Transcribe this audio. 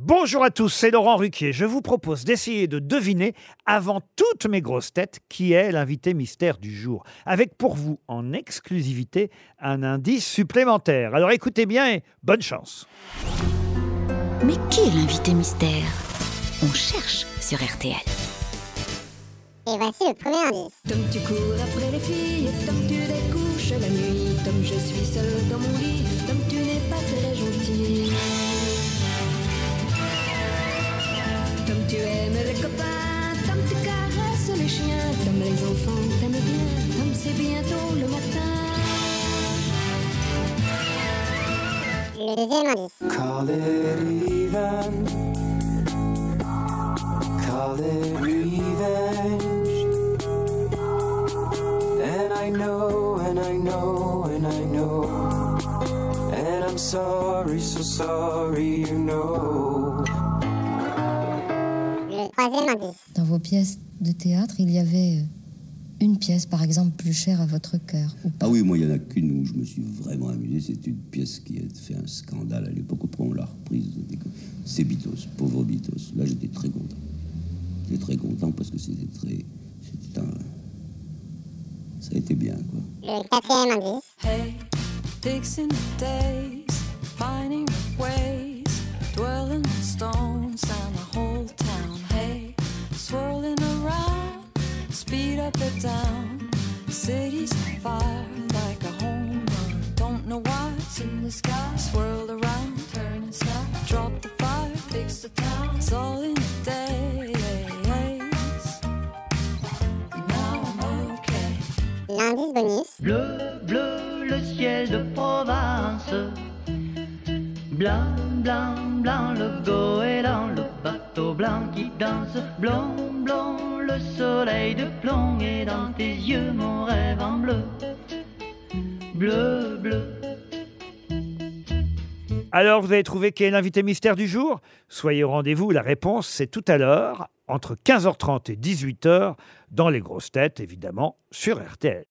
Bonjour à tous, c'est Laurent Ruquier. Je vous propose d'essayer de deviner, avant toutes mes grosses têtes, qui est l'invité mystère du jour. Avec pour vous, en exclusivité, un indice supplémentaire. Alors écoutez bien et bonne chance. Mais qui est l'invité mystère? On cherche sur RTL. Et voici le premier indice. Tom, tu cours après les filles, Tom, tu découches la nuit, Tom, je suis seul dans mon lit, Tom, tu Le matin. Le deuxième indice. Call it even. Call it revenge. And I know, and I know, and I know. And I'm sorry, so sorry, you know. Le troisième indice. Dans vos pièces de théâtre, il y avait euh, une pièce, par exemple, plus chère à votre cœur. Ou pas? Ah oui, moi, il n'y en a qu'une où je me suis vraiment amusé. C'est une pièce qui a fait un scandale à l'époque. Après, on l'a reprise. C'est Beatles, pauvre Beatles. Là, j'étais très content. J'étais très content parce que c'était très. C'était un. Ça a été bien, quoi. Le quatrième indice. Hey, fixing the days, finding speed up or down. City's on fire like a home run. Don't know why it's in the sky. Swirl around, turning sky. Drop the fire, fix the town. It's all in the days. Now I'm okay. L'indice bonus. Bleu, bleu, le ciel de Provence. Blanc, blanc, blanc, le le blanc qui danse. Blanc, blanc, le soleil de plomb et dans tes yeux mon rêve en bleu. Bleu, bleu. Alors, vous avez trouvé qui est l'invité mystère du jour? Soyez au rendez-vous, la réponse c'est tout à l'heure, entre 15h30 et 18h, dans les grosses têtes, évidemment, sur RTL.